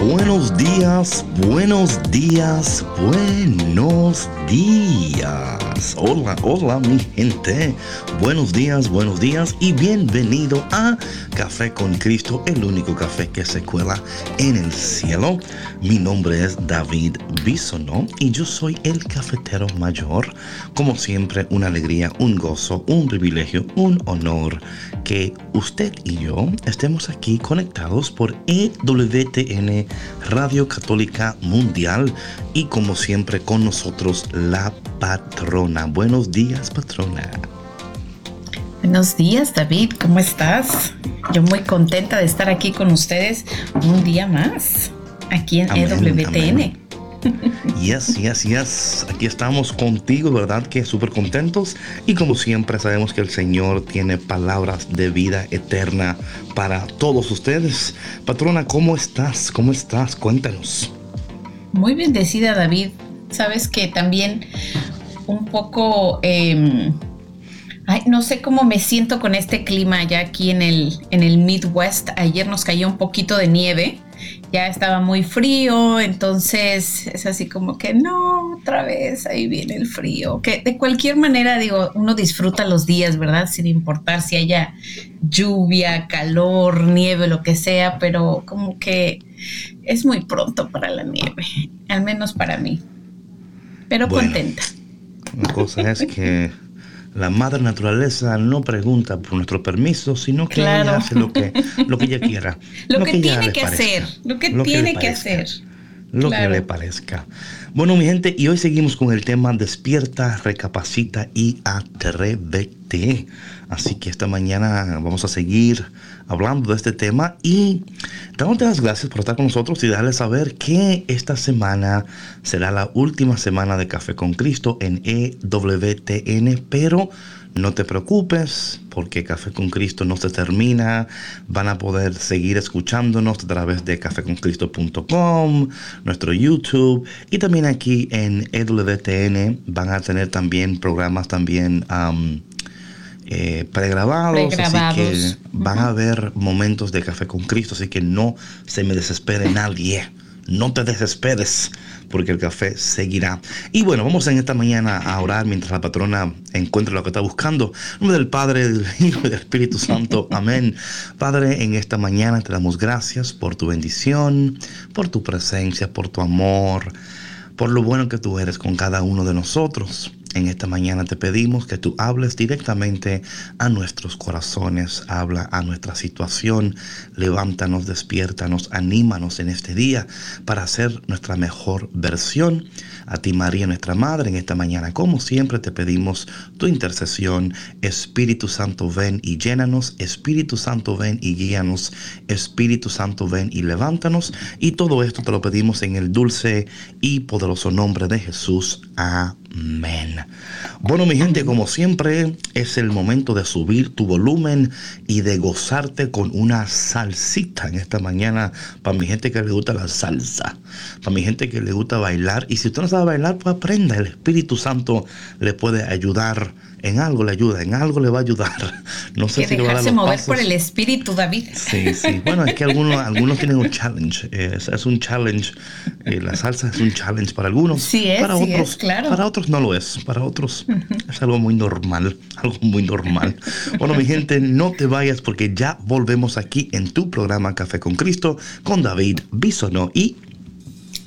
Buenos días, buenos días, buenos días. Hola, hola mi gente. Buenos días, buenos días y bienvenido a Café con Cristo, el único café que se cuela en el cielo. Mi nombre es David Bisono y yo soy el cafetero mayor. Como siempre, una alegría, un gozo, un privilegio, un honor que usted y yo estemos aquí conectados por EWTN Radio Católica Mundial y como siempre con nosotros la patrona. Buenos días, patrona. Buenos días, David. ¿Cómo estás? Yo muy contenta de estar aquí con ustedes un día más, aquí en EWTN. Yes, yes, yes. Aquí estamos contigo, ¿verdad? Que súper contentos. Y como siempre sabemos que el Señor tiene palabras de vida eterna para todos ustedes. Patrona, ¿cómo estás? ¿Cómo estás? Cuéntanos. Muy bendecida, David. Sabes que también un poco... Em, ay, no sé cómo me siento con este clima ya aquí en el, en el Midwest. Ayer nos cayó un poquito de nieve ya estaba muy frío, entonces es así como que no, otra vez ahí viene el frío. Que de cualquier manera, digo, uno disfruta los días, ¿verdad? Sin importar si haya lluvia, calor, nieve, lo que sea, pero como que es muy pronto para la nieve, al menos para mí. Pero contenta. La cosa es que la madre naturaleza no pregunta por nuestro permiso, sino que ella hace lo que, lo que ella quiera. lo, que, tiene que hacer, lo que tiene que, hacer. Lo que le parezca. Bueno, mi gente, y hoy seguimos con el tema despierta, recapacita y atrévete. Así que esta mañana vamos a seguir hablando de este tema y dándote las gracias por estar con nosotros y darles saber que esta semana será la última semana de Café con Cristo en EWTN, pero no te preocupes porque Café con Cristo no se termina. Van a poder seguir escuchándonos a través de cafeconcristo.com, nuestro YouTube y también aquí en EWTN van a tener también programas también eh, pregrabados, así que van a haber momentos de café con Cristo, así que no se me desespere nadie, no te desesperes, porque el café seguirá. Y bueno, vamos en esta mañana a orar mientras la patrona encuentra lo que está buscando. En nombre del Padre, del Hijo y del Espíritu Santo. Amén. Padre, en esta mañana te damos gracias por tu bendición, por tu presencia, por tu amor, por lo bueno que tú eres con cada uno de nosotros. En esta mañana te pedimos que tú hables directamente a nuestros corazones, habla a nuestra situación, levántanos, despiértanos, anímanos en este día para hacer nuestra mejor versión. A ti María, nuestra Madre, en esta mañana, como siempre, te pedimos tu intercesión. Espíritu Santo, ven y llénanos. Espíritu Santo, ven y guíanos. Espíritu Santo, ven y levántanos. Y todo esto te lo pedimos en el dulce y poderoso nombre de Jesús. Amén. Bueno, mi gente, como siempre, es el momento de subir tu volumen y de gozarte con una salsita en esta mañana. Para mi gente que le gusta la salsa, para mi gente que le gusta bailar. Y si usted no sabe bailar, pues aprenda. El Espíritu Santo le puede ayudar en algo le ayuda, en algo le va a ayudar. No sé si dejarse mover por el espíritu, David. Sí, sí. Bueno, es que algunos, algunos tienen un challenge. es, un challenge. Eh, la salsa es un challenge para algunos. Sí es, para otros, claro. Para otros no lo es. Para otros es algo muy normal. Algo muy normal. Bueno, mi gente, no te vayas porque ya volvemos aquí en tu programa Café con Cristo con David Bisono y...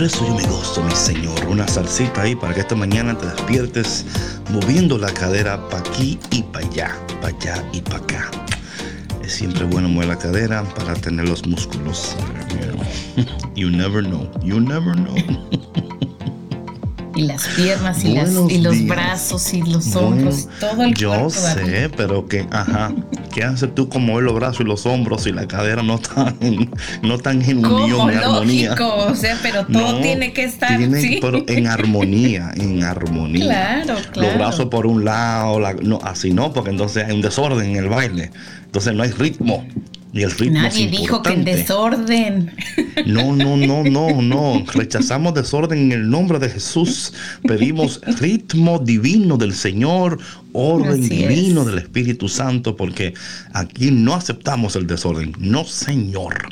por eso yo me gozo, mi Señor. Una salsita ahí para que esta mañana te despiertes moviendo la cadera para aquí y para allá, para allá y para acá. Es siempre bueno mover la cadera para tener los músculos. You never know, you never know. y las piernas y, los brazos y los hombros, todo el yo Yo sé, pero que, ajá, ¿qué haces tú con mover los brazos y los hombros y la cadera no están, no están en unión, en armonía? O sea, pero todo tiene que estar pero en armonía, en armonía. Claro, claro. Los brazos por un lado, no, así no, porque entonces hay un desorden en el baile. Entonces no hay ritmo. Y el ritmo Nadie dijo que en desorden. No, no, no, no, no. Rechazamos desorden en el nombre de Jesús. Pedimos ritmo divino del Señor, orden divino del Espíritu Santo, porque aquí no aceptamos el desorden. No, Señor.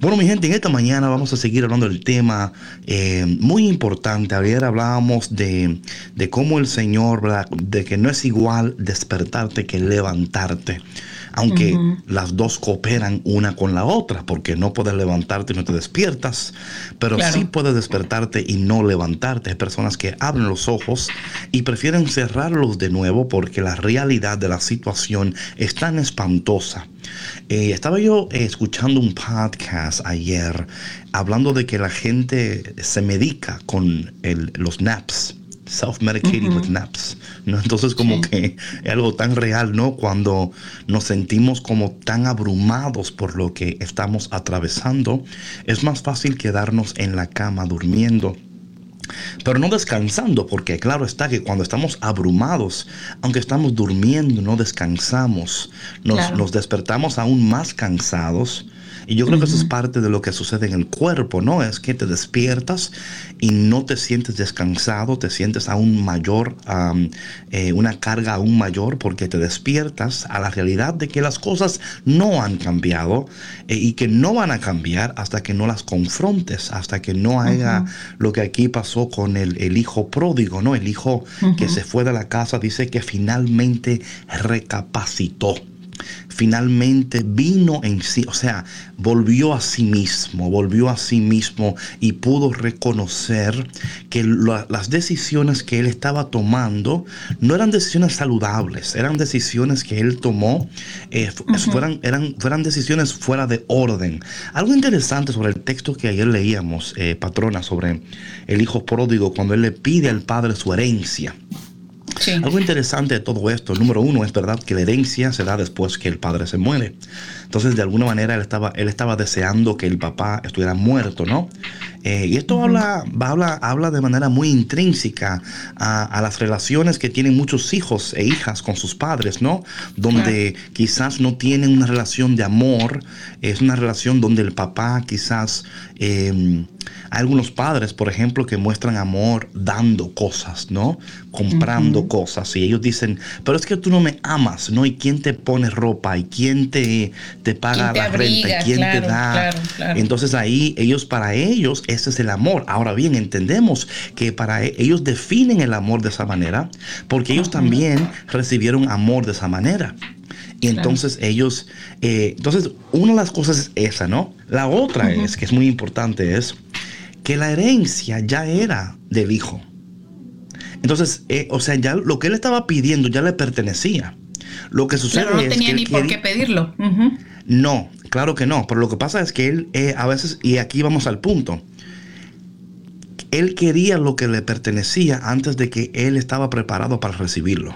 Bueno, mi gente, en esta mañana vamos a seguir hablando del tema eh, muy importante. Ayer hablábamos de, de cómo el Señor, ¿verdad? de que no es igual despertarte que levantarte aunque las dos cooperan una con la otra, porque no puedes levantarte y no te despiertas, pero sí puedes despertarte y no levantarte. Hay personas que abren los ojos y prefieren cerrarlos de nuevo porque la realidad de la situación es tan espantosa. Eh, estaba yo escuchando un podcast ayer hablando de que la gente se medica con los naps self-medicating with naps. ¿no? Entonces como que es algo tan real, ¿no? Cuando nos sentimos como tan abrumados por lo que estamos atravesando, es más fácil quedarnos en la cama durmiendo pero no descansando, porque claro está que cuando estamos abrumados, aunque estamos durmiendo, no descansamos, nos, nos despertamos aún más cansados y yo creo que eso es parte de lo que sucede en el cuerpo, ¿no? Es que te despiertas y no te sientes descansado, te sientes aún mayor, eh, una carga aún mayor, porque te despiertas a la realidad de que las cosas no han cambiado eh, y que no van a cambiar hasta que no las confrontes, hasta que no haya lo que aquí pasó con el, hijo pródigo, ¿no? El hijo que se fue de la casa dice que finalmente recapacitó finalmente vino en sí, o sea, volvió a sí mismo, volvió a sí mismo y pudo reconocer que las decisiones que él estaba tomando no eran decisiones saludables, eran decisiones que él tomó, eh, fueran, eran, fueran decisiones fuera de orden. Algo interesante sobre el texto que ayer leíamos, eh, patrona, sobre el hijo pródigo, cuando él le pide al padre su herencia. Algo interesante de todo esto, número uno, es verdad que la herencia se da después que el padre se muere. Entonces, de alguna manera, él estaba, él estaba deseando que el papá estuviera muerto, ¿no? Eh, y esto habla, habla, habla de manera muy intrínseca a, las relaciones que tienen muchos hijos e hijas con sus padres, ¿no? Donde quizás no tienen una relación de amor, es una relación donde el papá quizás... Em, hay algunos padres, por ejemplo, que muestran amor dando cosas, ¿no? Comprando cosas. Y ellos dicen, pero es que tú no me amas, ¿no? ¿Y quién te pone ropa? ¿Y quién te, te paga la renta? ¿Y quién te da? Entonces ahí ellos, para ellos, ese es el amor. Ahora bien, entendemos que para e, ellos definen el amor de esa manera, porque ellos también recibieron amor de esa manera. Y entonces ellos, eh, entonces una de las cosas es esa, ¿no? La otra es, que es muy importante, es que la herencia ya era del hijo. Entonces, eh, o sea, ya lo que él estaba pidiendo ya le pertenecía. Lo que sucede no tenía ni por qué pedirlo. No, claro que no. Pero lo que pasa es que él eh, a veces, y aquí vamos al punto, él quería lo que le pertenecía antes de que él estaba preparado para recibirlo.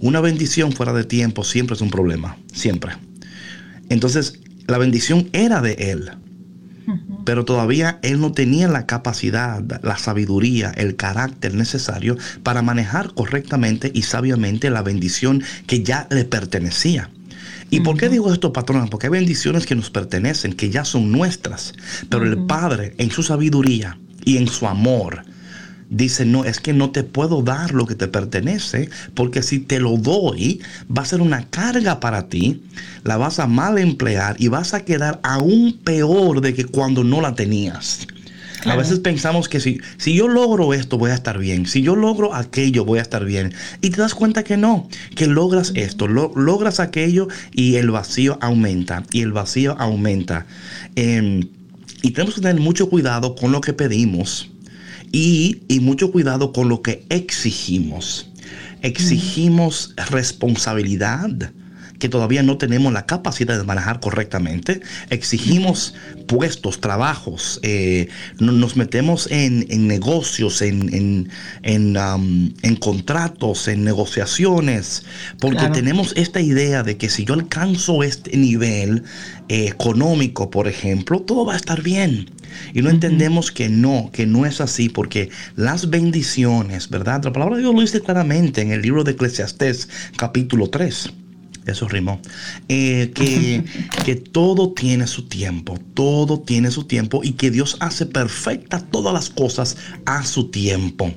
Una bendición fuera de tiempo siempre es un problema, siempre. Entonces, la bendición era de él pero todavía él no tenía la capacidad, la sabiduría, el carácter necesario para manejar correctamente y sabiamente la bendición que ya le pertenecía. ¿Y por qué digo esto, patrona? Porque hay bendiciones que nos pertenecen, que ya son nuestras, pero el Padre en su sabiduría y en su amor, dice, no, es que no te puedo dar lo que te pertenece, porque si te lo doy, va a ser una carga para ti, la vas a mal emplear y vas a quedar aún peor de que cuando no la tenías. A veces pensamos que si, si yo logro esto voy a estar bien, si yo logro aquello voy a estar bien. Y te das cuenta que no, que logras esto, logras aquello y el vacío aumenta, y el vacío aumenta. Em, y tenemos que tener mucho cuidado con lo que pedimos y, mucho cuidado con lo que exigimos. Exigimos responsabilidad que todavía no tenemos la capacidad de manejar correctamente. Exigimos puestos, trabajos, eh, nos metemos en, negocios, en, um, en, contratos, en negociaciones, porque tenemos esta idea de que si yo alcanzo este nivel eh, económico, por ejemplo, todo va a estar bien. Y no entendemos que no, que no es así, porque las bendiciones, ¿verdad? La palabra de Dios lo dice claramente en el libro de Eclesiastés, capítulo 3 eso rimó, eh, que, que, todo tiene su tiempo, todo tiene su tiempo y que Dios hace perfecta todas las cosas a su tiempo.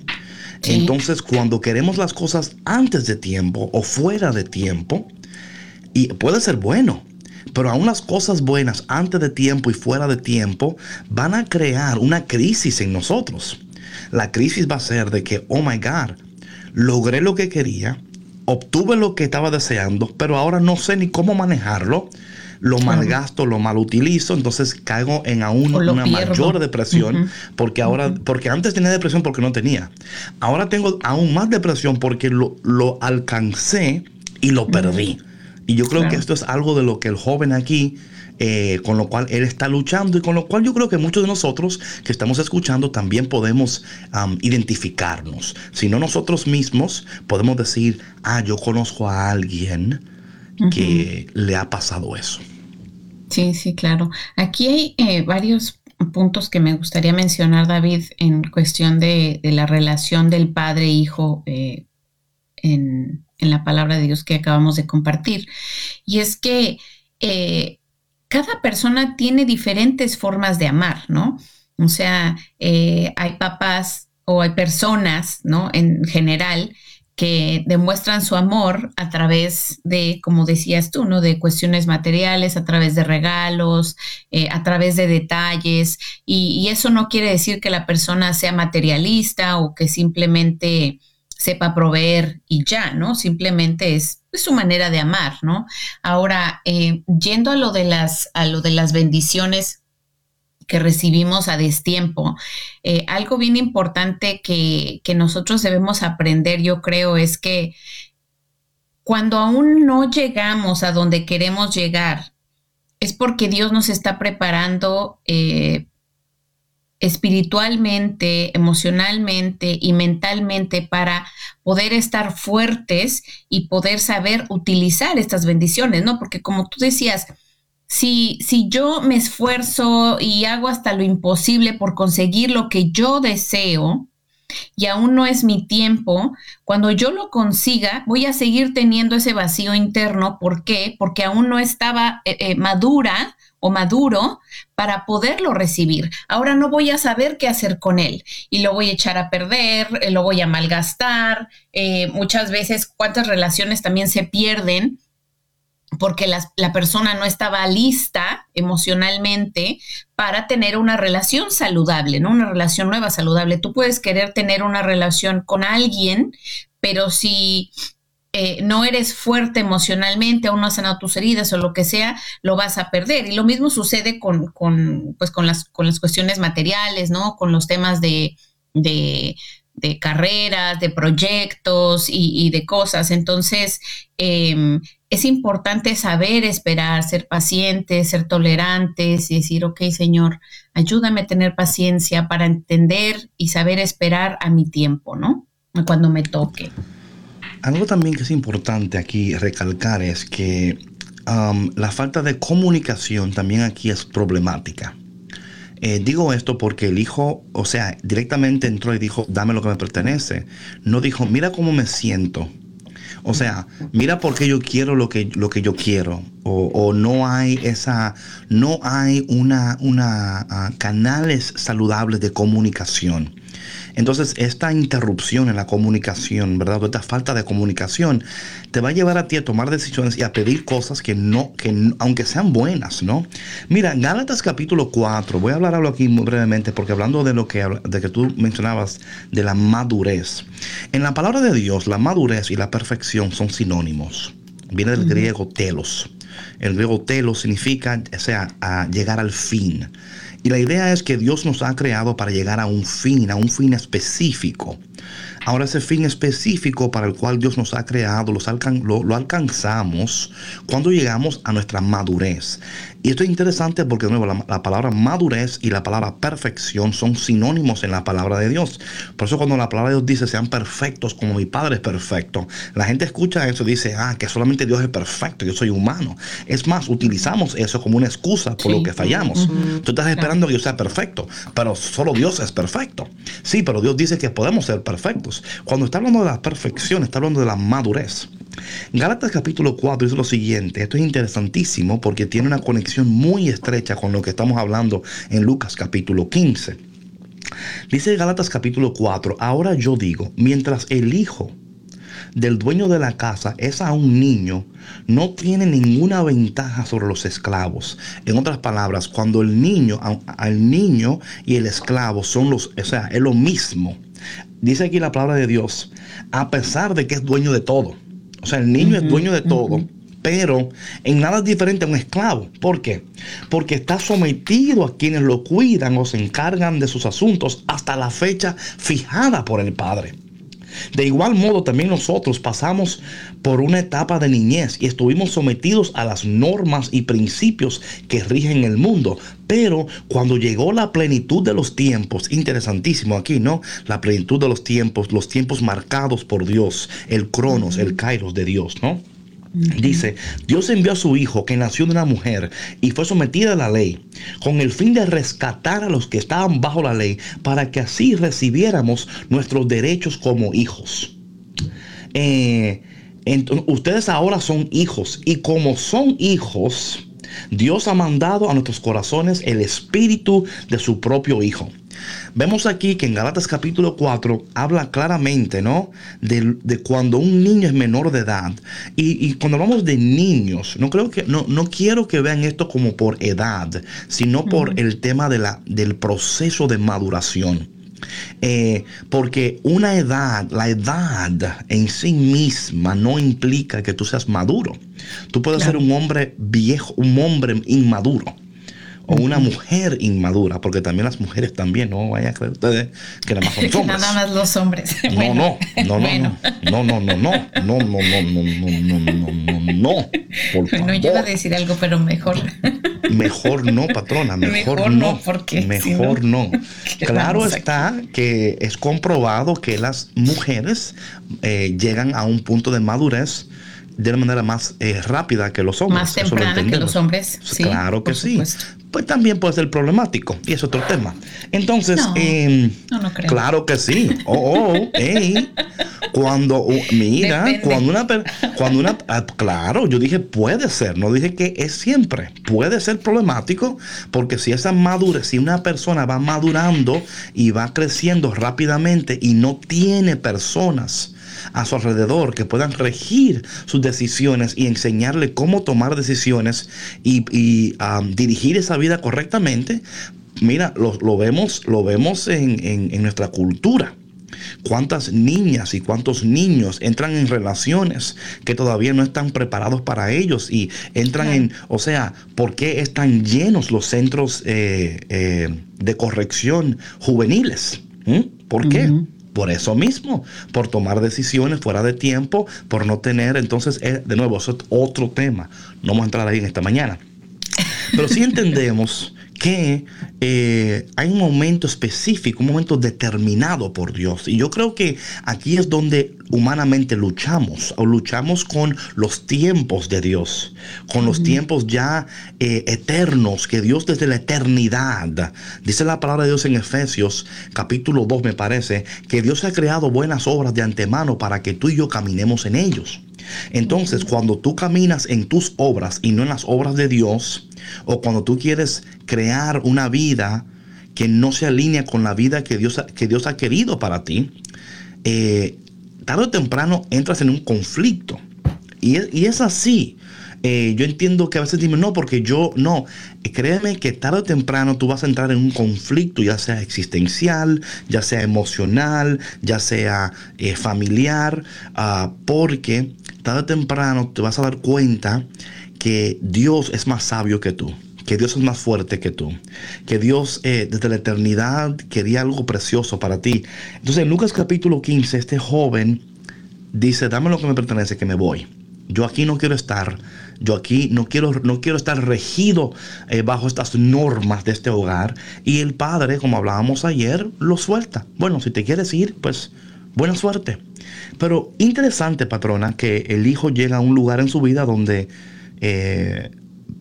Entonces, cuando queremos las cosas antes de tiempo o fuera de tiempo, y puede ser bueno, pero aún las cosas buenas antes de tiempo y fuera de tiempo van a crear una crisis en nosotros. La crisis va a ser de que, oh my God, logré lo que quería, obtuve lo que estaba deseando, pero ahora no sé ni cómo manejarlo. Lo malgasto, lo mal utilizo, entonces caigo en aún una mayor depresión, porque ahora, porque antes tenía depresión porque no tenía. Ahora tengo aún más depresión porque lo, lo alcancé y lo perdí. Y yo creo que esto es algo de lo que el joven aquí, eh, con lo cual él está luchando y con lo cual yo creo que muchos de nosotros que estamos escuchando también podemos identificarnos. Si no nosotros mismos podemos decir, ah, yo conozco a alguien que le ha pasado eso. Sí, sí, claro. Aquí hay eh, varios puntos que me gustaría mencionar, David, en cuestión de, la relación del padre-hijo eh, en, la palabra de Dios que acabamos de compartir. Y es que eh, cada persona tiene diferentes formas de amar, ¿no? O sea, eh, hay papás o hay personas, ¿no? En general, que demuestran su amor a través de, como decías tú, ¿no? De cuestiones materiales, a través de regalos, eh, a través de detalles. Y, eso no quiere decir que la persona sea materialista o que simplemente sepa proveer y ya, ¿no? Simplemente es, su manera de amar, ¿no? Ahora, eh, yendo a lo de las, a lo de las bendiciones que recibimos a destiempo. Eh, algo bien importante que, que nosotros debemos aprender, yo creo, es que cuando aún no llegamos a donde queremos llegar, es porque Dios nos está preparando eh, espiritualmente, emocionalmente y mentalmente para poder estar fuertes y poder saber utilizar estas bendiciones, ¿no? Porque como tú decías, si, si yo me esfuerzo y hago hasta lo imposible por conseguir lo que yo deseo, y aún no es mi tiempo, cuando yo lo consiga, voy a seguir teniendo ese vacío interno. ¿Por qué? Porque aún no estaba eh, eh, madura o maduro para poderlo recibir. Ahora no voy a saber qué hacer con él y lo voy a echar a perder, eh, lo voy a malgastar. muchas veces, cuántas relaciones también se pierden porque la, persona no estaba lista emocionalmente para tener una relación saludable, ¿no? Una relación nueva, saludable. Tú puedes querer tener una relación con alguien, pero si eh, no eres fuerte emocionalmente, aún no has sanado tus heridas o lo que sea, lo vas a perder. Y lo mismo sucede con, pues con, las, con las cuestiones materiales, ¿no? Con los temas de, de de carreras, de proyectos y, de cosas. Entonces, eh, es importante saber esperar, ser pacientes, ser tolerantes y decir, ok, Señor, ayúdame a tener paciencia para entender y saber esperar a mi tiempo, ¿no? Cuando me toque. Algo también que es importante aquí recalcar es que um, la falta de comunicación también aquí es problemática. Eh, digo esto porque el hijo, o sea, directamente entró y dijo, dame lo que me pertenece. No dijo, mira cómo me siento o sea, mira por qué yo quiero lo que, lo que yo quiero. O, no hay esa, no hay una, una uh, canales saludables de comunicación. Entonces, esta interrupción en la comunicación, ¿verdad? Esta falta de comunicación te va a llevar a ti a tomar decisiones y a pedir cosas que no, que aunque sean buenas, ¿no? Mira, Gálatas capítulo 4, voy a hablar algo aquí muy brevemente, porque hablando de lo que, de que tú mencionabas, de la madurez. En la palabra de Dios, la madurez y la perfección son sinónimos. Viene del griego telos. El griego telos significa, o sea, a llegar al fin. Y la idea es que Dios nos ha creado para llegar a un fin, a un fin específico. Ahora ese fin específico para el cual Dios nos ha creado lo, alcanzamos cuando llegamos a nuestra madurez. Y esto es interesante porque de nuevo la, palabra madurez y la palabra perfección son sinónimos en la palabra de Dios. Por eso cuando la palabra de Dios dice sean perfectos como mi Padre es perfecto, la gente escucha eso y dice, ah, que solamente Dios es perfecto, yo soy humano. Es más, utilizamos eso como una excusa por lo que fallamos. Tú estás esperando que yo sea perfecto, pero solo Dios es perfecto. Sí, pero Dios dice que podemos ser perfectos. Cuando está hablando de la perfección, está hablando de la madurez. Gálatas capítulo 4 dice lo siguiente, esto es interesantísimo porque tiene una conexión muy estrecha con lo que estamos hablando en Lucas capítulo 15. Dice Gálatas capítulo 4, ahora yo digo, mientras el hijo del dueño de la casa es a un niño, no tiene ninguna ventaja sobre los esclavos. En otras palabras, cuando el niño, al niño y el esclavo son los, o sea, es lo mismo. Dice aquí la palabra de Dios, a pesar de que es dueño de todo. O sea, el niño es dueño de todo. Pero en nada es diferente a un esclavo. ¿Por qué? Porque está sometido a quienes lo cuidan o se encargan de sus asuntos hasta la fecha fijada por el padre. De igual modo, también nosotros pasamos por una etapa de niñez y estuvimos sometidos a las normas y principios que rigen el mundo. Pero cuando llegó la plenitud de los tiempos, interesantísimo aquí, ¿no? La plenitud de los tiempos, los tiempos marcados por Dios, el cronos, el kairos de Dios, ¿no? Dice, Dios envió a su Hijo que nació de una mujer y fue sometida a la ley, con el fin de rescatar a los que estaban bajo la ley, para que así recibiéramos nuestros derechos como hijos. Eh, ustedes ahora son hijos y como son hijos, Dios ha mandado a nuestros corazones el espíritu de su propio Hijo. Vemos aquí que en Galatas capítulo 4 habla claramente, ¿no? De, cuando un niño es menor de edad. Y, cuando hablamos de niños, no creo que, no, no quiero que vean esto como por edad, sino por el tema de la, del proceso de maduración. Eh, porque una edad, la edad en sí misma no implica que tú seas maduro. Tú puedes ser un hombre viejo, un hombre inmaduro o una mujer inmadura, porque también las mujeres también, no vayan a creer ustedes que nada más son hombres. Nada más los hombres. No, no, no, no, no, no, no, no, no, no, no, no, no, no, no, no, no, por Bueno, yo iba a decir algo, pero mejor. Mejor no, patrona, mejor, no, porque mejor no. Claro está que es comprobado que las mujeres llegan a un punto de madurez de una manera más rápida que los hombres. Más temprana que los hombres. Sí, claro que sí pues también puede ser problemático. Y es otro tema. Entonces, em, claro que sí. Oh, oh, Cuando, mira, cuando una, cuando una, ah, claro, yo dije puede ser, no dije que es siempre. Puede ser problemático porque si esa madurez, si una persona va madurando y va creciendo rápidamente y no tiene personas a su alrededor que puedan regir sus decisiones y enseñarle cómo tomar decisiones y, dirigir esa vida correctamente, mira, lo, vemos, lo vemos en, nuestra cultura cuántas niñas y cuántos niños entran en relaciones que todavía no están preparados para ellos y entran en, o sea, ¿por qué están llenos los centros eh, eh, de corrección juveniles? ¿Mm? ¿Por qué? Por eso mismo, por tomar decisiones fuera de tiempo, por no tener, entonces, eh, de nuevo, eso es otro tema. No vamos a entrar ahí en esta mañana. Pero sí entendemos que eh, hay un momento específico, un momento determinado por Dios. Y yo creo que aquí es donde humanamente luchamos, o luchamos con los tiempos de Dios, con los tiempos ya eh, eternos, que Dios desde la eternidad, dice la palabra de Dios en Efesios capítulo 2 me parece, que Dios ha creado buenas obras de antemano para que tú y yo caminemos en ellos. Entonces, cuando tú caminas en tus obras y no en las obras de Dios, o cuando tú quieres crear una vida que no se alinea con la vida que Dios, que Dios ha querido para ti, eh, tarde o temprano entras en un conflicto. Y es, así. Eh, yo entiendo que a veces dime, no, porque yo no. Créeme que tarde o temprano tú vas a entrar en un conflicto, ya sea existencial, ya sea emocional, ya sea eh, familiar, ah, porque tarde o temprano te vas a dar cuenta que Dios es más sabio que tú, que Dios es más fuerte que tú, que Dios eh, desde la eternidad quería algo precioso para ti. Entonces en Lucas capítulo 15, este joven dice, dame lo que me pertenece, que me voy. Yo aquí no quiero estar. Yo aquí no quiero, no quiero estar regido eh, bajo estas normas de este hogar. Y el padre, como hablábamos ayer, lo suelta. Bueno, si te quieres ir, pues buena suerte. Pero interesante, patrona, que el hijo llega a un lugar en su vida donde eh,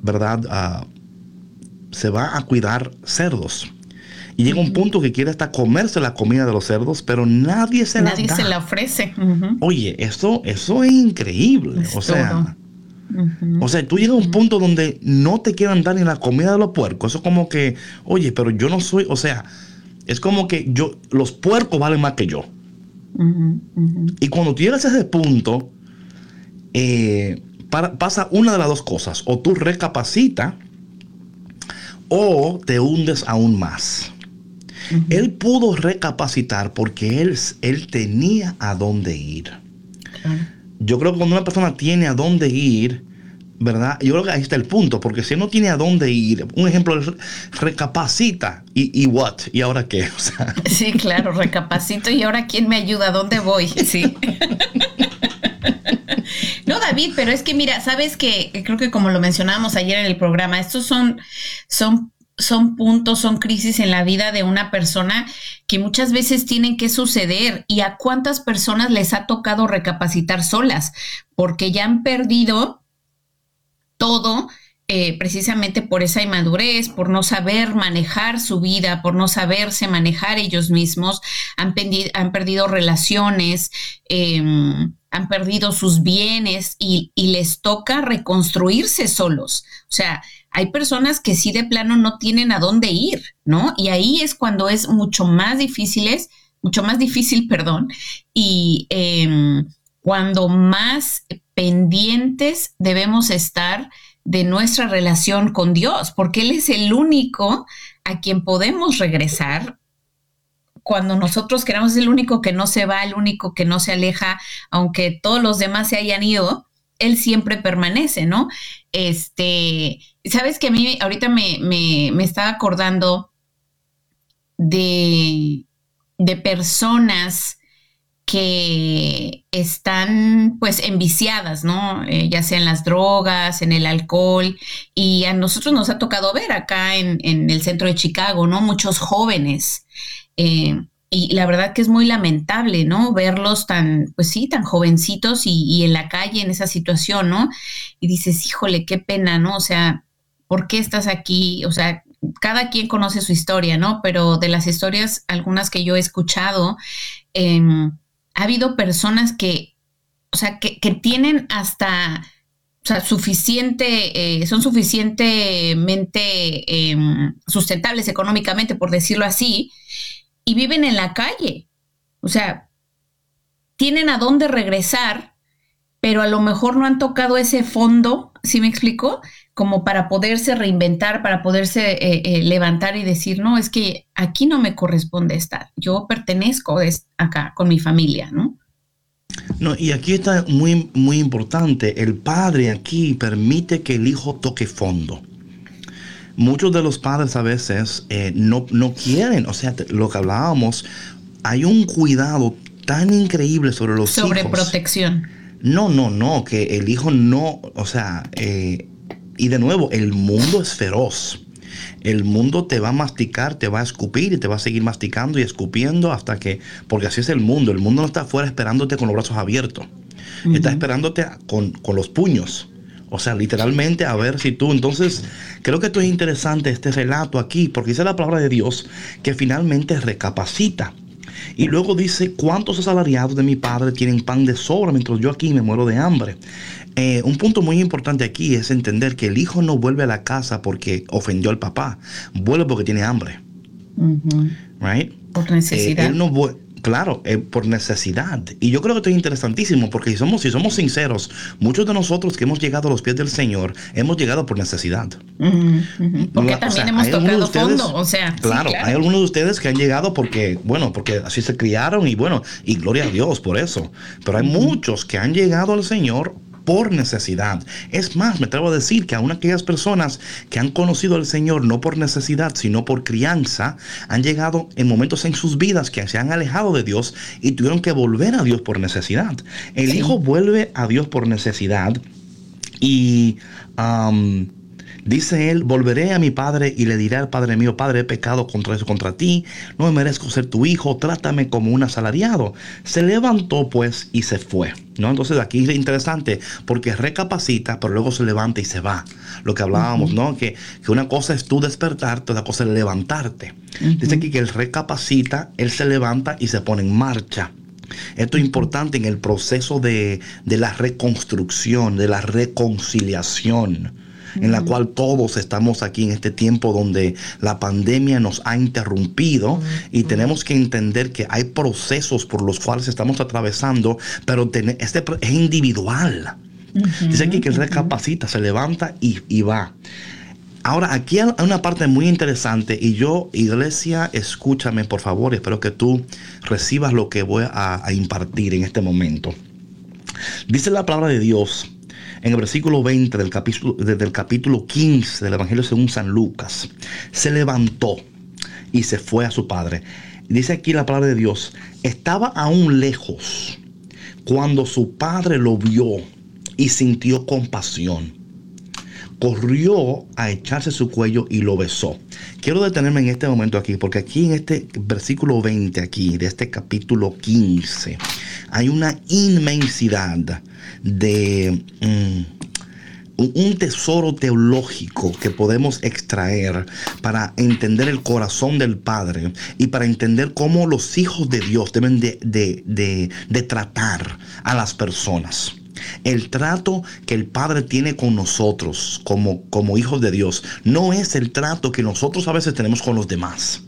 ¿verdad? Ah, se va a cuidar cerdos. Y llega un punto que quiere hasta comerse la comida de los cerdos, pero nadie se nadie la se la ofrece. Oye, eso, eso es increíble. o sea, o sea, tú llegas a un punto donde no te quieren dar ni la comida de los puercos. Eso es como que, oye, pero yo no soy, o sea, es como que yo, los puercos valen más que yo. Y cuando tú llegas a ese punto, eh, pasa una de las dos cosas. O tú recapacita o te hundes aún más. Él pudo recapacitar porque él, él tenía a dónde ir. Yo creo que cuando una persona tiene a dónde ir, ¿verdad? Yo creo que ahí está el punto, porque si no tiene a dónde ir, un ejemplo, recapacita y, y what, y ahora qué. Sí, claro, recapacito y ahora quién me ayuda, ¿a dónde voy? Sí. No, David, pero es que mira, sabes que creo que como lo mencionábamos ayer en el programa, estos son, son son puntos, son crisis en la vida de una persona que muchas veces tienen que suceder y a cuántas personas les ha tocado recapacitar solas, porque ya han perdido todo eh, precisamente por esa inmadurez, por no saber manejar su vida, por no saberse manejar ellos mismos, han, perdido relaciones, em, han perdido sus bienes y, les toca reconstruirse solos. O sea, hay personas que sí de plano no tienen a dónde ir, ¿no? Y ahí es cuando es mucho más difícil, mucho más difícil, perdón, y em, cuando más pendientes debemos estar de nuestra relación con Dios, porque Él es el único a quien podemos regresar cuando nosotros queramos, es el único que no se va, el único que no se aleja, aunque todos los demás se hayan ido, Él siempre permanece, ¿no? Este, sabes que a mí ahorita me, me, estaba acordando de, de personas que están pues enviciadas, ¿no? Eh, ya sea en las drogas, en el alcohol, y a nosotros nos ha tocado ver acá en, el centro de Chicago, ¿no? Muchos jóvenes. Eh, y la verdad que es muy lamentable, ¿no? Verlos tan, pues sí, tan jovencitos y, en la calle en esa situación, ¿no? Y dices, híjole, qué pena, ¿no? O sea, ¿por qué estás aquí? O sea, cada quien conoce su historia, ¿no? Pero de las historias, algunas que yo he escuchado, eh, ha habido personas que, o sea, que, tienen hasta, o sea, suficiente, eh, son suficientemente em, sustentables económicamente, por decirlo así, y viven en la calle. O sea, tienen a dónde regresar, pero a lo mejor no han tocado ese fondo, ¿sí me explico? Como para poderse reinventar, para poderse eh, eh, levantar y decir, no, es que aquí no me corresponde estar, yo pertenezco acá con mi familia, ¿no? No, y aquí está muy, muy importante, el padre aquí permite que el hijo toque fondo. Muchos de los padres a veces eh, no, no quieren, o sea, lo que hablábamos, hay un cuidado tan increíble sobre los hijos. Sobre protección. No, no, no, que el hijo no, o sea, eh, y de nuevo, el mundo es feroz. El mundo te va a masticar, te va a escupir y te va a seguir masticando y escupiendo hasta que, porque así es el mundo, el mundo no está afuera esperándote con los brazos abiertos, está esperándote con, con los puños. O sea, literalmente a ver si tú. Entonces, creo que esto es interesante, este relato aquí, porque dice la palabra de Dios que finalmente recapacita. Y luego dice, ¿cuántos asalariados de mi padre tienen pan de sobra mientras yo aquí me muero de hambre? Eh, un punto muy importante aquí es entender que el hijo no vuelve a la casa porque ofendió al papá, vuelve porque tiene hambre. right? Por necesidad. Eh, él no Claro, eh, por necesidad. Y yo creo que esto es interesantísimo porque si somos, si somos sinceros, muchos de nosotros que hemos llegado a los pies del Señor, hemos llegado por necesidad. Porque también hemos tocado fondo, o sea. Claro, hay algunos de ustedes que han llegado porque, bueno, porque así se criaron y bueno, y gloria a Dios por eso. Pero hay muchos que han llegado al Señor por necesidad. Es más, me atrevo a decir que aún aquellas personas que han conocido al Señor no por necesidad, sino por crianza, han llegado en momentos en sus vidas que se han alejado de Dios y tuvieron que volver a Dios por necesidad. El Hijo vuelve a Dios por necesidad y... Dice él, volveré a mi padre y le diré al padre mío, padre, he pecado contra eso, contra ti, no me merezco ser tu hijo, trátame como un asalariado. Se levantó pues y se fue. ¿no? Entonces aquí es interesante porque recapacita, pero luego se levanta y se va. Lo que hablábamos, ¿no? Que, una cosa es tú despertarte, otra cosa es levantarte. Dice aquí que él recapacita, él se levanta y se pone en marcha. Esto es importante en el proceso de, de la reconstrucción, de la reconciliación en la cual todos estamos aquí en este tiempo donde la pandemia nos ha interrumpido y tenemos que entender que hay procesos por los cuales estamos atravesando, pero este es individual. Dice aquí que él recapacita, se levanta y, va. Ahora, aquí hay una parte muy interesante y yo, iglesia, escúchame por favor, espero que tú recibas lo que voy a, a impartir en este momento. Dice la palabra de Dios en el versículo 20 del capítulo, del capítulo 15 del Evangelio según San Lucas, se levantó y se fue a su padre. Dice aquí la palabra de Dios, estaba aún lejos cuando su padre lo vio y sintió compasión. Corrió a echarse su cuello y lo besó. Quiero detenerme en este momento aquí, porque aquí en este versículo 20 aquí, de este capítulo 15, hay una inmensidad de... Mm, un tesoro teológico que podemos extraer para entender el corazón del Padre y para entender cómo los hijos de Dios deben de, de tratar a las personas. El trato que el Padre tiene con nosotros como, como hijos de Dios no es el trato que nosotros a veces tenemos con los demás.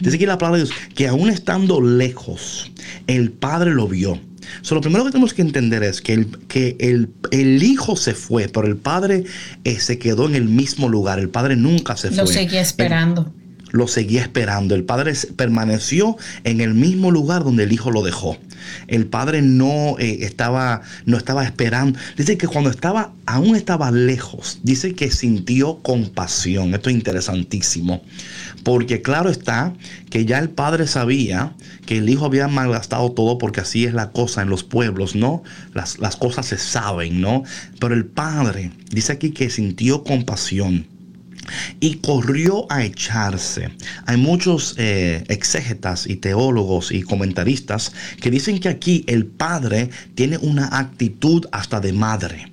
Dice aquí la palabra de Dios que aún estando lejos, el Padre lo vio. So, lo primero que tenemos que entender es que el, que el, Hijo se fue, pero el Padre eh, se quedó en el mismo lugar. El Padre nunca se fue. Lo seguía esperando lo seguía esperando. El padre permaneció en el mismo lugar donde el hijo lo dejó. El padre no eh, estaba no estaba esperando. Dice que cuando estaba aún estaba lejos, dice que sintió compasión. Esto es interesantísimo. Porque claro está que ya el padre sabía que el hijo había malgastado todo porque así es la cosa en los pueblos, ¿no? Las, las cosas se saben, ¿no? Pero el padre dice aquí que sintió compasión y corrió a echarse. Hay muchos eh, exégetas y teólogos y comentaristas que dicen que aquí el padre tiene una actitud hasta de madre.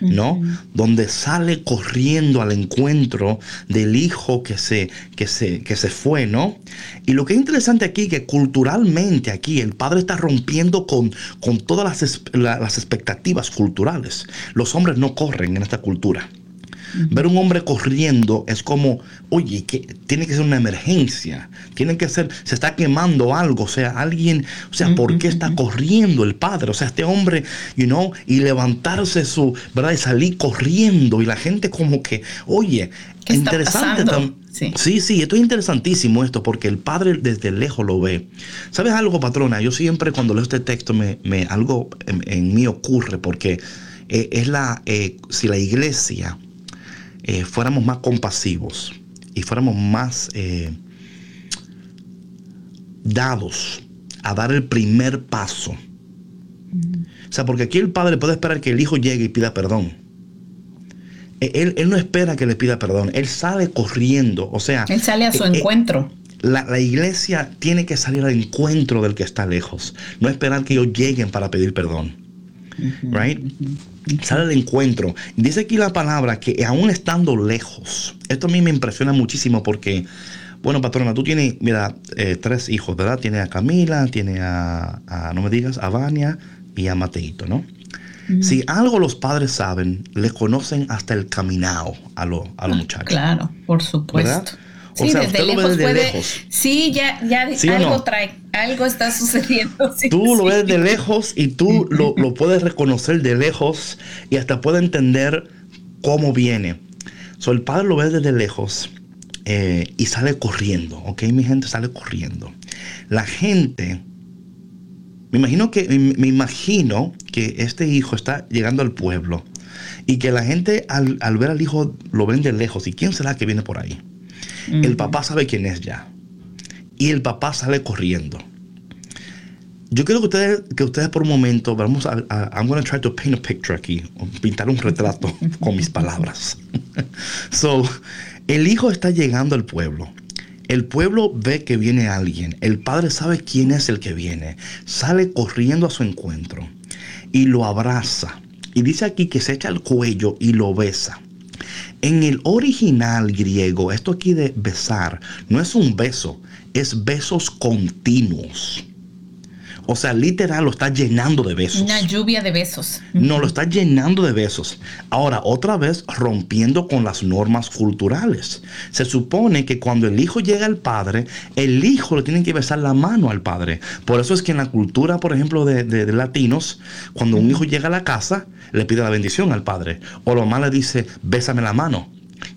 ¿no? Donde sale corriendo al encuentro del hijo que se, que se, que se fue, ¿no? Y lo que es interesante aquí, que culturalmente aquí el padre está rompiendo con, con todas las, las expectativas culturales. Los hombres no corren en esta cultura. Ver un hombre corriendo es como, oye, que tiene que ser una emergencia, tiene que ser, se está quemando algo, o sea, alguien, o sea, ¿por qué está corriendo el padre? O sea, este hombre, you know, y levantarse su, ¿verdad? Y salir corriendo y la gente como que, oye, ¿Qué interesante también. Sí. sí, sí, esto es interesantísimo esto, porque el padre desde lejos lo ve. ¿Sabes algo, patrona? Yo siempre cuando leo este texto me, me algo en, mí ocurre, porque eh, es la, eh, si la iglesia eh, fuéramos más compasivos y fuéramos más eh, dados a dar el primer paso. O sea, porque aquí el padre puede esperar que el hijo llegue y pida perdón. E, él, no espera que le pida perdón, él sale corriendo, o sea... Él sale a su eh, encuentro. La, la, iglesia tiene que salir al encuentro del que está lejos, no esperar que ellos lleguen para pedir perdón. Right? Sale al encuentro. Dice aquí la palabra que aún estando lejos, esto a mí me impresiona muchísimo porque, bueno, patrona, tú tienes, mira, eh, tres hijos, ¿verdad? Tiene a Camila, tiene a, no me digas, a Vania y a Mateito, ¿no? Si algo los padres saben, le conocen hasta el caminado a, lo, a los ah, muchachos. Claro, por supuesto. Sí, desde lejos puede. Sí, ya, ya algo trae, algo está sucediendo. tú lo ves de lejos y tú lo, puedes reconocer de lejos y hasta puedes entender cómo viene. So, el padre lo ve desde lejos eh, y sale corriendo, ¿ok? Mi gente sale corriendo. La gente, me imagino que, me imagino que este hijo está llegando al pueblo y que la gente al, al ver al hijo lo ven de lejos. ¿Y quién será que viene por ahí? El papá sabe quién es ya. Y el papá sale corriendo. Yo quiero que ustedes, que ustedes por un momento, vamos a, I'm going to try to paint a picture aquí, pintar un retrato con mis palabras. so, el hijo está llegando al pueblo. El pueblo ve que viene alguien. El padre sabe quién es el que viene. Sale corriendo a su encuentro y lo abraza. Y dice aquí que se echa el cuello y lo besa. En el original griego, esto aquí de besar, no es un beso, es besos continuos. O sea, literal lo está llenando de besos. Una lluvia de besos. No, lo está llenando de besos. Ahora, otra vez rompiendo con las normas culturales. Se supone que cuando el hijo llega al padre, el hijo le tiene que besar la mano al padre. Por eso es que en la cultura, por ejemplo, de, latinos, cuando un hijo llega a la casa, le pide la bendición al padre. O lo más le dice, bésame la mano.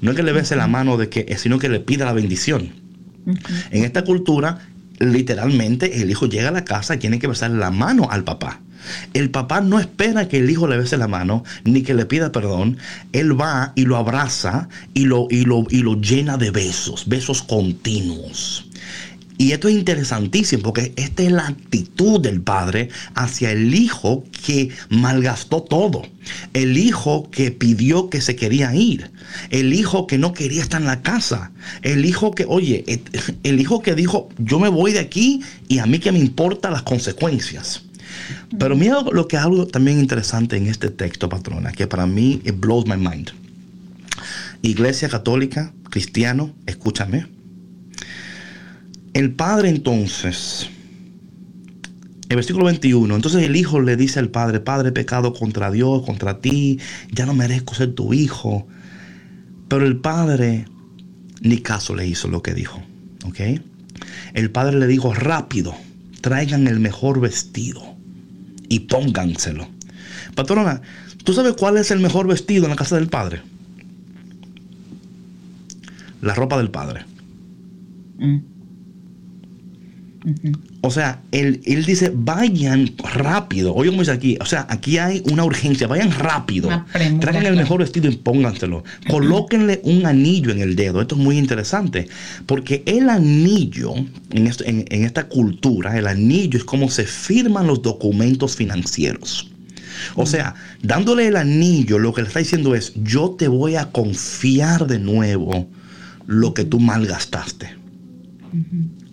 No es que le bese la mano de que, sino que le pida la bendición. En esta cultura, literalmente el hijo llega a la casa y tiene que besar la mano al papá. El papá no espera que el hijo le bese la mano ni que le pida perdón. Él va y lo abraza y lo, y lo, y lo llena de besos, besos continuos. Y esto es interesantísimo porque esta es la actitud del padre hacia el hijo que malgastó todo. El hijo que pidió que se quería ir. El hijo que no quería estar en la casa. El hijo que, oye, el hijo que dijo, yo me voy de aquí y a mí que me importan las consecuencias. Pero mira lo que algo también interesante en este texto, patrona, que para mí it blows my mind. Iglesia católica, cristiano, escúchame el padre entonces, el versículo 21, entonces el hijo le dice al padre, padre, pecado contra Dios, contra ti, ya no merezco ser tu hijo. Pero el padre ni caso le hizo lo que dijo, ¿ok? El padre le dijo, rápido, traigan el mejor vestido y pónganselo. Patrona, ¿tú sabes cuál es el mejor vestido en la casa del padre? La ropa del padre. Mm. O sea, él, dice, vayan rápido. Oye, como dice aquí, o sea, aquí hay una urgencia, vayan rápido. Traigan el mejor vestido y pónganselo. Colóquenle un anillo en el dedo. Esto es muy interesante, porque el anillo, en, en esta cultura, el anillo es como se firman los documentos financieros. O sea, dándole el anillo, lo que le está diciendo es, yo te voy a confiar de nuevo lo que tú malgastaste.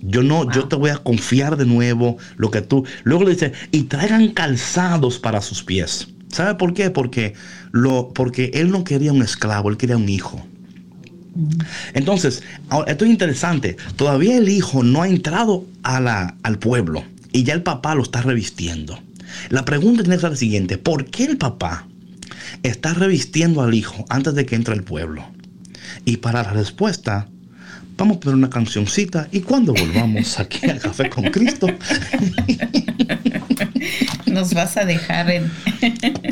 Yo no, yo te voy a confiar de nuevo lo que tú. Luego le dice, y traigan calzados para sus pies. ¿Sabe por qué? Porque, lo, porque él no quería un esclavo, él quería un hijo. Entonces, esto es interesante. Todavía el hijo no ha entrado a la, al pueblo y ya el papá lo está revistiendo. La pregunta tiene que ser la siguiente: ¿por qué el papá está revistiendo al hijo antes de que entre al pueblo? Y para la respuesta, Vamos a poner una cancioncita y cuando volvamos aquí al Café con Cristo. Nos vas a dejar en.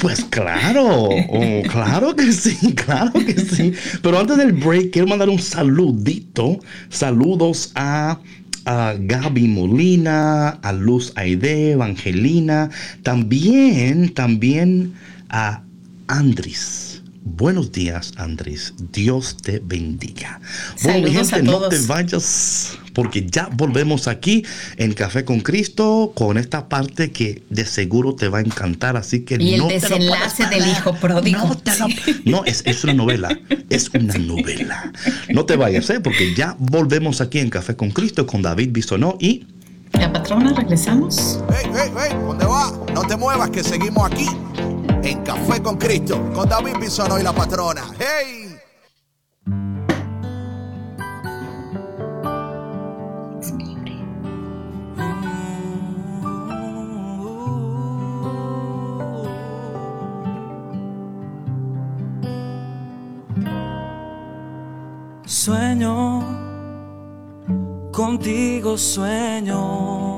Pues claro, oh, claro que sí, claro que sí. Pero antes del break, quiero mandar un saludito. Saludos a a Gaby Molina, a Luz Aide, Evangelina, también, también a Andris. Buenos días, Andrés. Dios te bendiga. Bueno, gente, no te vayas porque ya volvemos aquí en Café con Cristo con esta parte que de seguro te va a encantar. Así que y el desenlace del hijo pródigo. No, es, es, una novela. Es una novela. No te vayas, ¿eh? porque ya volvemos aquí en Café con Cristo con David Bisonó y. La patrona, regresamos. ¡Hey, hey, hey! ¿Dónde va? No te muevas, que seguimos aquí en Café con Cristo, con David Bisono y la patrona. ¡Hey! Sueño, contigo sueño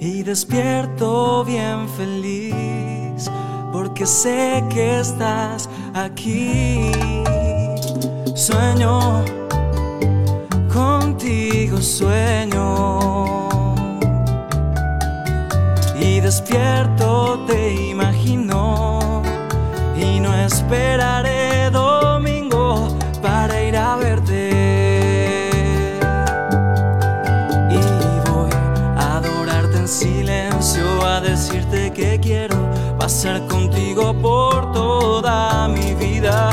y despierto bien feliz porque sé que estás aquí. Sueño, contigo sueño y despierto te imagino y no esperaré pasar contigo por toda mi vida,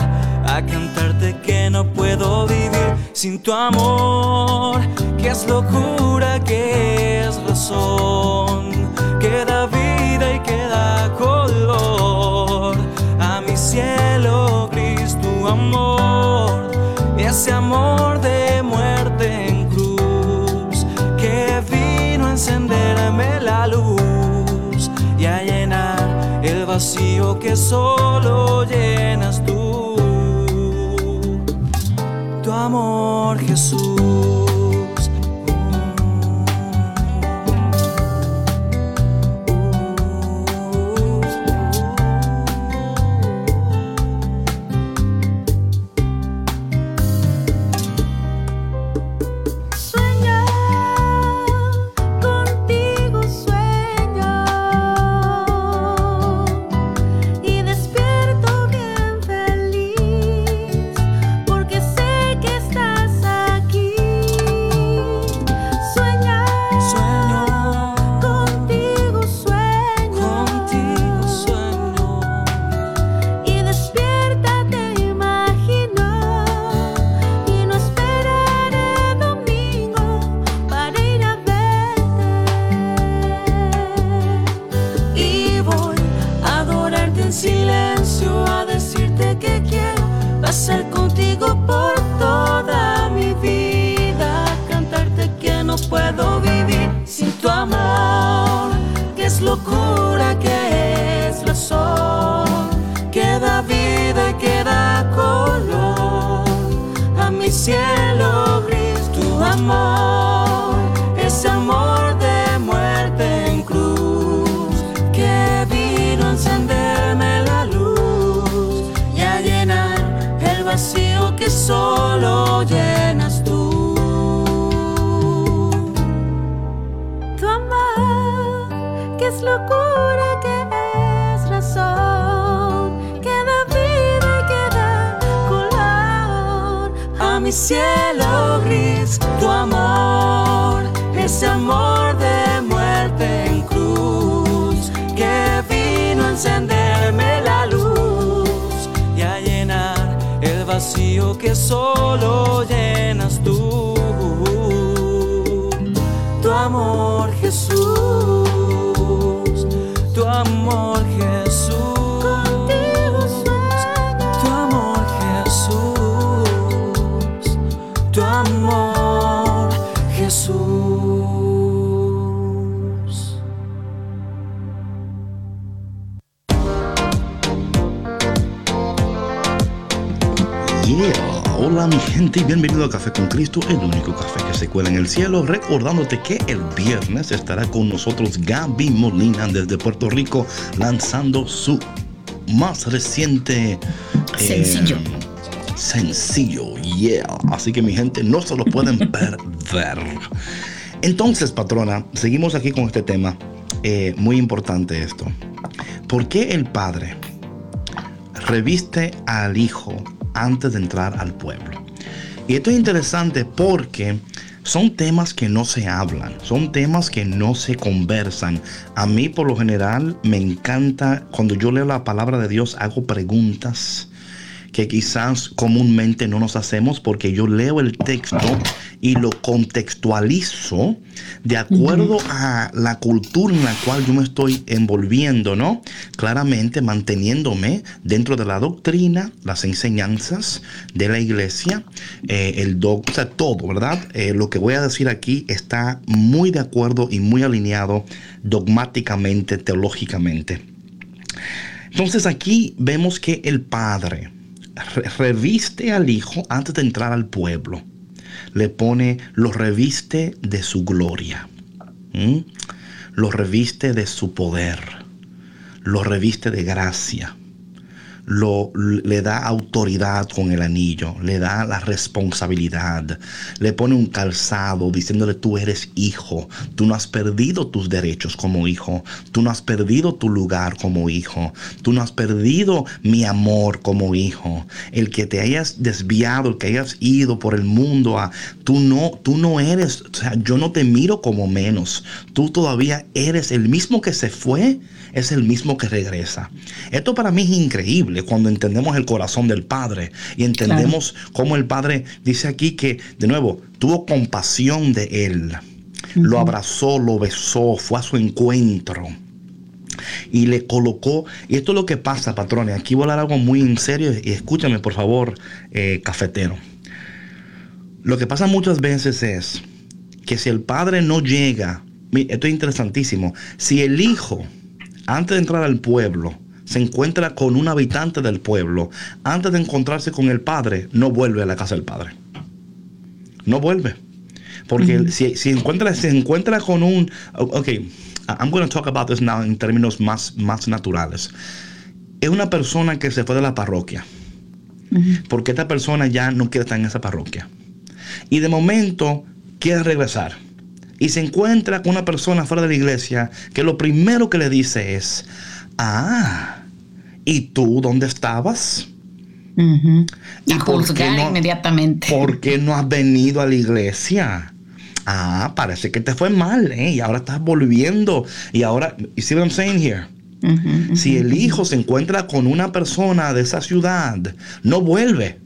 a cantarte que no puedo vivir sin tu amor, que es locura, que es razón, que da vida y que da color a mi cielo, Cristo, tu amor, ese amor de vacío que solo llenas tú. Tu amor, Jesús. Llenas tú. Tu amor, que es locura, que es razón, que da vida y que da color a mi cielo gris. Tu amor, ese amor de muerte en cruz, que vino a encenderme la luz y a llenar el vacío que solo Yeah. Hola mi gente y bienvenido a Café con Cristo, el único café que se cuela en el cielo. Recordándote que el viernes estará con nosotros Gaby Molina desde Puerto Rico lanzando su más reciente eh, Sencillo. sencillo, yeah. Así que mi gente no se lo pueden perder. Entonces, patrona, seguimos aquí con este tema. Eh, muy importante esto. ¿Por qué el padre reviste al hijo antes de entrar al pueblo? Y esto es interesante porque son temas que no se hablan, son temas que no se conversan. A mí por lo general me encanta, cuando yo leo la palabra de Dios, hago preguntas que quizás comúnmente no nos hacemos porque yo leo el texto y lo contextualizo de acuerdo a la cultura en la cual yo me estoy envolviendo, ¿no? Claramente manteniéndome dentro de la doctrina, las enseñanzas de la iglesia, eh, el doc, o sea, todo, ¿verdad? Eh, lo que voy a decir aquí está muy de acuerdo y muy alineado dogmáticamente, teológicamente. Entonces aquí vemos que el padre re- reviste al hijo antes de entrar al pueblo. Le pone, lo reviste de su gloria. ¿Mm? Lo reviste de su poder. Lo reviste de gracia. Lo, le da autoridad con el anillo, le da la responsabilidad, le pone un calzado diciéndole tú eres hijo, tú no has perdido tus derechos como hijo, tú no has perdido tu lugar como hijo, tú no has perdido mi amor como hijo, el que te hayas desviado, el que hayas ido por el mundo, tú no, tú no eres, o sea, yo no te miro como menos, tú todavía eres el mismo que se fue, es el mismo que regresa. Esto para mí es increíble cuando entendemos el corazón del Padre y entendemos cómo el Padre dice aquí que, de nuevo, tuvo compasión de él. Lo abrazó, lo besó, fue a su encuentro. Y le colocó, y esto es lo que pasa, patrones. Aquí voy a hablar algo muy en serio y escúchame, por favor, eh, cafetero. Lo que pasa muchas veces es que si el padre no llega, esto es interesantísimo, si el hijo, antes de entrar al pueblo, se encuentra con un habitante del pueblo, antes de encontrarse con el padre, no vuelve a la casa del padre. No vuelve. Porque si, si encuentra, se encuentra con un... Ok, I'm going to talk about this now en términos más, más naturales. Es una persona que se fue de la parroquia. Porque esta persona ya no quiere estar en esa parroquia. Y de momento quiere regresar. Y se encuentra con una persona fuera de la iglesia que lo primero que le dice es, ah, ¿y tú dónde estabas? Y ¿Y por qué juzgar no- inmediatamente. ¿Por qué no has venido a la iglesia? Ah, parece que te fue mal, ¿eh? Y ahora estás volviendo. Y ahora, you see what I'm saying here? Ujú, ujú. Si el hijo se encuentra con una persona de esa ciudad, no vuelve.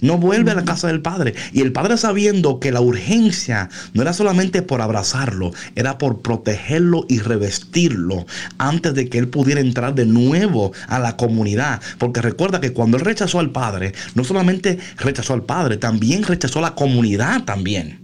No vuelve a la casa del padre. Y el padre sabiendo que la urgencia no era solamente por abrazarlo, era por protegerlo y revestirlo antes de que él pudiera entrar de nuevo a la comunidad. Porque recuerda que cuando él rechazó al padre, no solamente rechazó al padre, también rechazó a la comunidad también.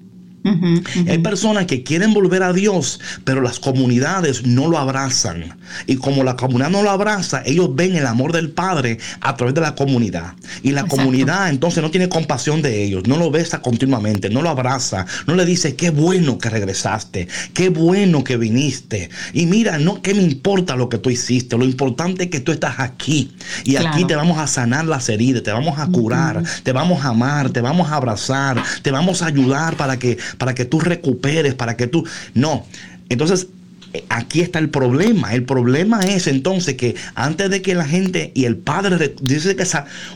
Hay personas que quieren volver a Dios, pero las comunidades no lo abrazan. Y como la comunidad no lo abraza, ellos ven el amor del Padre a través de la comunidad. Y la comunidad entonces no tiene compasión de ellos, no lo besa continuamente, no lo abraza, no le dice, qué bueno que regresaste, qué bueno que viniste. Y mira, no, ¿qué me importa lo que tú hiciste? Lo importante es que tú estás aquí. Y aquí te vamos a sanar las heridas, te vamos a curar, te vamos a amar, te vamos a abrazar, te vamos a ayudar para que para que tú recuperes, para que tú... No. Entonces, eh, aquí está el problema. El problema es entonces que antes de que la gente y el padre dice que,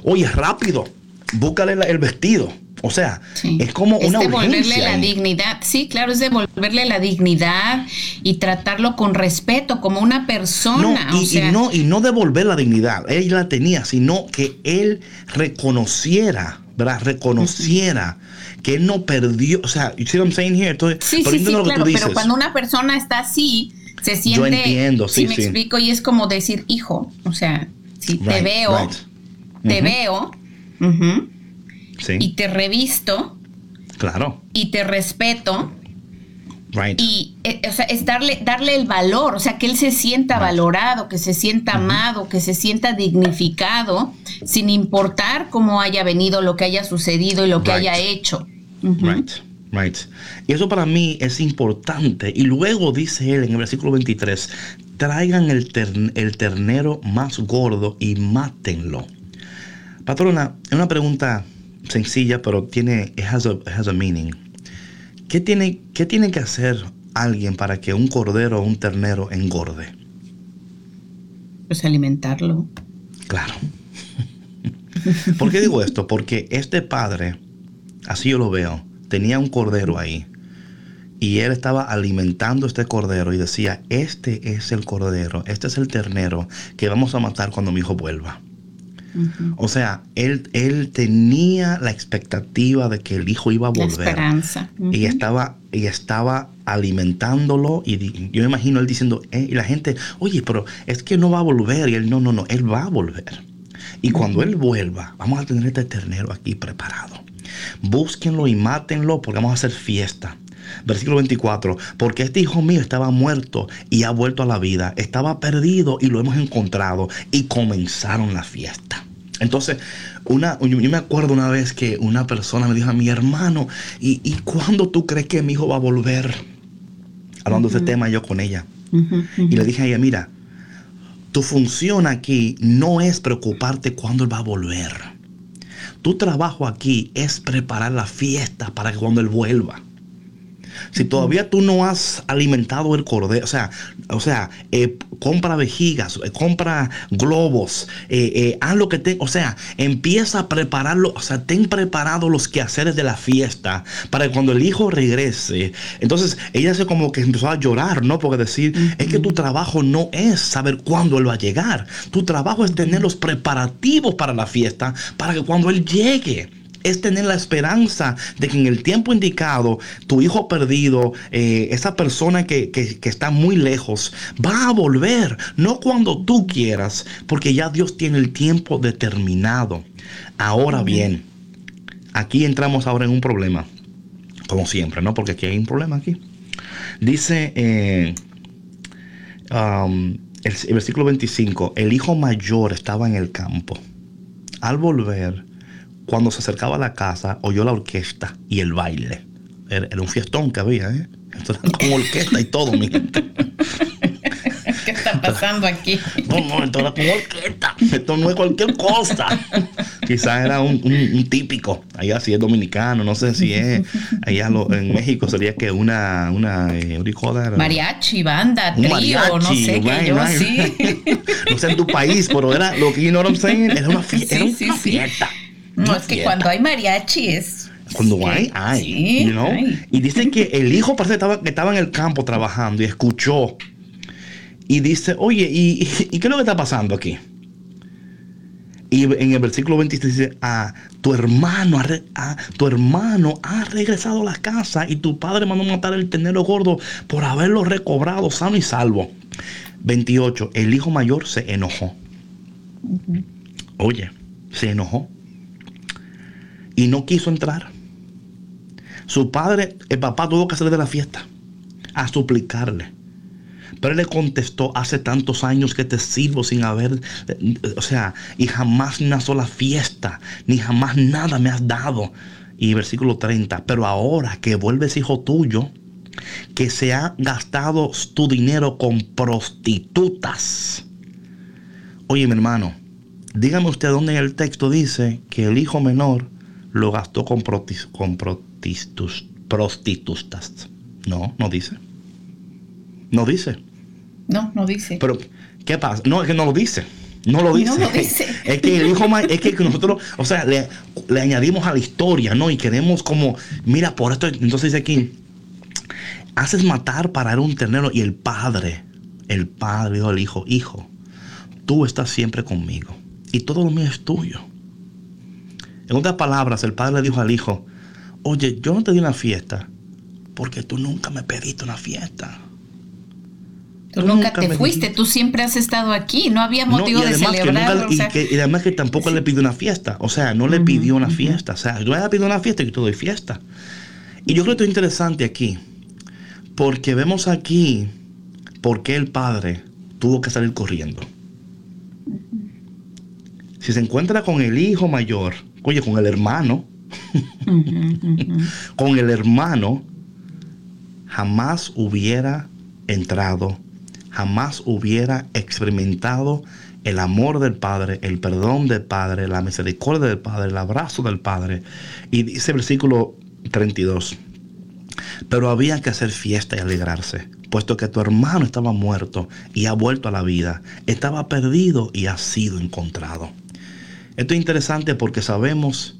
oye, rápido, búscale el vestido. O sea, es como una es devolverle la dignidad. Sí, claro, es devolverle la dignidad y tratarlo con respeto como una persona. No, y, no, y no devolver la dignidad. Él la tenía, sino que él reconociera, ¿verdad? Reconociera que él no perdió, o sea, you see what I'm saying here? sí, sí, sí, claro, pero cuando una persona está así, se siente, Yo entiendo, sí, si me explico, y es como decir, hijo, o sea, si te veo, te veo, y te revisto, claro, y te respeto, Right. Y eh, o sea, es darle, darle el valor, o sea, que él se sienta valorado, que se sienta amado, que se sienta dignificado, sin importar cómo haya venido, lo que haya sucedido y lo que haya hecho. Right, right. Y eso para mí es importante. Y luego dice él en el versículo 23, traigan el, el ternero más gordo y mátenlo. Patrona, es una pregunta sencilla, pero tiene, it has a, meaning. ¿Qué tiene, ¿Qué tiene que hacer alguien para que un cordero o un ternero engorde? Pues alimentarlo. Claro. ¿Por qué digo esto? Porque este padre Así yo lo veo. Tenía un cordero ahí. Y él estaba alimentando este cordero y decía, este es el cordero, este es el ternero que vamos a matar cuando mi hijo vuelva. O sea, él, él tenía la expectativa de que el hijo iba a volver. esperanza. Y estaba, y estaba alimentándolo. Y yo me imagino él diciendo, eh", y la gente, oye, pero es que no va a volver. Y él, no, no, no, él va a volver. Y cuando él vuelva, vamos a tener este ternero aquí preparado. Búsquenlo y mátenlo porque vamos a hacer fiesta. Versículo 24, porque este hijo mío estaba muerto y ha vuelto a la vida, estaba perdido y lo hemos encontrado y comenzaron la fiesta. Entonces, una, yo, me acuerdo una vez que una persona me dijo a mi hermano, ¿y, y cuándo tú crees que mi hijo va a volver? Hablando de ese tema yo con ella. Y le dije a ella, mira, tu función aquí no es preocuparte cuándo él va a volver. Tu trabajo aquí es preparar la fiesta para que cuando Él vuelva. Si todavía tú no has alimentado el cordero, o sea, o sea, eh, compra vejigas, eh, compra globos, eh, haz lo que te, o sea, empieza a prepararlo, o sea, ten preparados los quehaceres de la fiesta para que cuando el hijo regrese, entonces ella se como que empezó a llorar, ¿no? Porque decir, es que tu trabajo no es saber cuándo él va a llegar, tu trabajo es tener los preparativos para la fiesta, para que cuando él llegue, es tener la esperanza de que en el tiempo indicado tu hijo perdido, eh, esa persona que, está muy lejos, va a volver, no cuando tú quieras, porque ya Dios tiene el tiempo determinado. Ahora bien, aquí entramos ahora en un problema, como siempre, ¿no? Porque aquí hay un problema aquí. Dice eh, um, el versículo 25, el hijo mayor estaba en el campo. Al volver, cuando se acercaba a la casa, oyó la orquesta y el baile. Era, un fiestón que había, ¿eh? Esto con orquesta y todo, mi gente. ¿Qué está pasando aquí? No, no, con orquesta. Esto no es cualquier cosa. Quizás era un, típico. Allá si es dominicano, no sé si es. Allá en México sería que una, una eh, mariachi, banda, trío, no sé qué yo, sí. no sé en tu país, pero era lo que you know what I'm saying, era una, fiesta. era una fiesta. No, es que cuando hay mariachi es... Cuando hay, hay. Y dicen que el hijo parece que estaba, que estaba en el campo trabajando y escuchó. Y dice, oye, ¿y, qué es lo que está pasando aquí? Y en el versículo 26 dice, a tu hermano, a, tu hermano ha regresado a la casa y tu padre mandó matar el tenero gordo por haberlo recobrado sano y salvo. 28. El hijo mayor se enojó. Oye, se enojó. Y no quiso entrar. Su padre, el papá tuvo que salir de la fiesta a suplicarle. Pero él le contestó, hace tantos años que te sirvo sin haber, o sea, y jamás una sola fiesta, ni jamás nada me has dado. Y versículo 30, pero ahora que vuelves hijo tuyo, que se ha gastado tu dinero con prostitutas. Oye, mi hermano, dígame usted dónde en el texto dice que el hijo menor lo gastó con, con prostitutas. No, no dice. No dice. No, no dice. Pero, ¿qué pasa? No, es que no lo dice. No lo dice. No lo dice. Es que el hijo es que nosotros, o sea, le, añadimos a la historia, ¿no? Y queremos como, mira, por esto, entonces dice aquí, haces matar para un ternero y el padre, el padre dijo al hijo, hijo, tú estás siempre conmigo y todo lo mío es tuyo. En otras palabras, el padre le dijo al hijo, oye, yo no te di una fiesta porque tú nunca me pediste una fiesta. Tú, nunca, te fuiste, tú siempre has estado aquí, no había motivo de celebrar. y, además que tampoco le pidió una fiesta, o sea, no le pidió una fiesta, o sea, yo le pidió una fiesta y yo te doy fiesta. Y yo creo que esto es interesante aquí, porque vemos aquí por qué el padre tuvo que salir corriendo. Si se encuentra con el hijo mayor, oye, con el hermano, con el hermano, jamás hubiera entrado jamás hubiera experimentado el amor del Padre, el perdón del Padre, la misericordia del Padre, el abrazo del Padre. Y dice el versículo 32, pero había que hacer fiesta y alegrarse, puesto que tu hermano estaba muerto y ha vuelto a la vida, estaba perdido y ha sido encontrado. Esto es interesante porque sabemos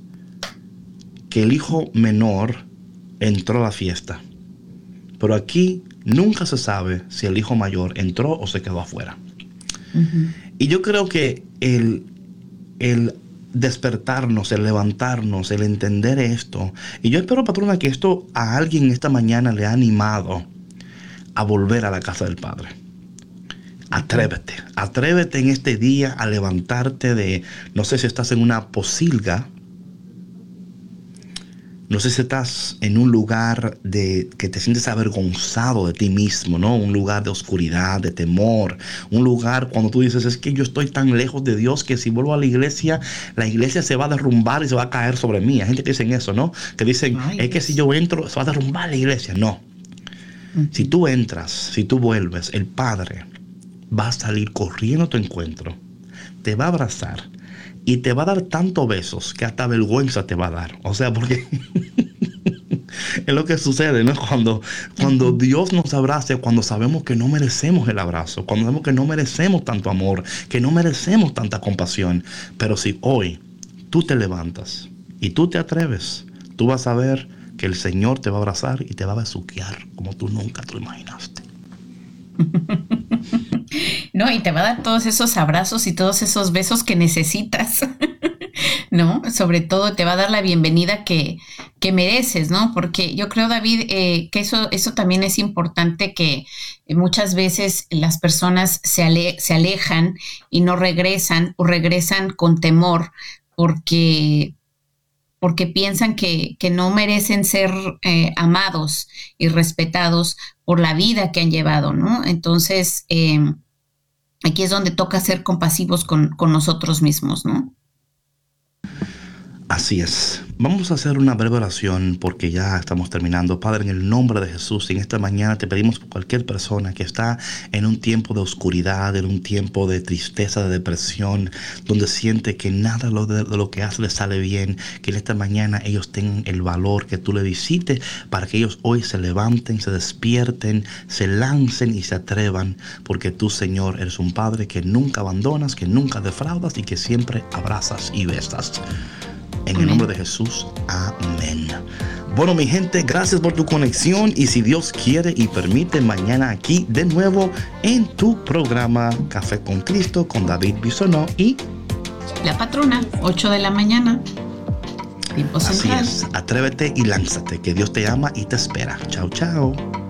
que el hijo menor entró a la fiesta, pero aquí Nunca se sabe si el hijo mayor entró o se quedó afuera. Y yo creo que el, el despertarnos, el levantarnos, el entender esto. Y yo espero, patrona, que esto a alguien esta mañana le ha animado a volver a la casa del Padre. Atrévete, atrévete en este día a levantarte de, no sé si estás en una posilga, no sé si estás en un lugar de que te sientes avergonzado de ti mismo, ¿no? Un lugar de oscuridad, de temor. Un lugar cuando tú dices, es que yo estoy tan lejos de Dios que si vuelvo a la iglesia, la iglesia se va a derrumbar y se va a caer sobre mí. Hay gente que dicen eso, ¿no? Que dicen, es que si yo entro, se va a derrumbar la iglesia. No. Si tú entras, si tú vuelves, el Padre va a salir corriendo a tu encuentro, te va a abrazar y te va a dar tantos besos que hasta vergüenza te va a dar. O sea, porque es lo que sucede, ¿no? Cuando, cuando Dios nos abraza, cuando sabemos que no merecemos el abrazo, cuando sabemos que no merecemos tanto amor, que no merecemos tanta compasión. Pero si hoy tú te levantas y tú te atreves, tú vas a ver que el Señor te va a abrazar y te va a besuquear como tú nunca te lo imaginaste. No, y te va a dar todos esos abrazos y todos esos besos que necesitas, ¿no? Sobre todo te va a dar la bienvenida que, que mereces, ¿no? Porque yo creo, David, eh, que eso, eso también es importante que muchas veces las personas se, se alejan y no regresan o regresan con temor porque porque piensan que, no merecen ser eh, amados y respetados por la vida que han llevado, ¿no? Entonces, em, aquí es donde toca ser compasivos con, nosotros mismos, ¿no? Así es. Vamos a hacer una breve oración porque ya estamos terminando. Padre, en el nombre de Jesús, en esta mañana te pedimos por cualquier persona que está en un tiempo de oscuridad, en un tiempo de tristeza, de depresión, donde siente que nada de, lo que hace le sale bien, que en esta mañana ellos tengan el valor que tú le visites para que ellos hoy se levanten, se despierten, se lancen y se atrevan, porque tú, Señor, eres un Padre que nunca abandonas, que nunca defraudas y que siempre abrazas y besas. En el nombre de Jesús, amén. Bueno, mi gente, gracias por tu conexión y si Dios quiere y permite, mañana aquí de nuevo en tu programa Café con Cristo con David Bisonó y La patrona, 8 de la mañana. Tiempo Así es. Atrévete y lánzate, que Dios te ama y te espera. Chao, chao.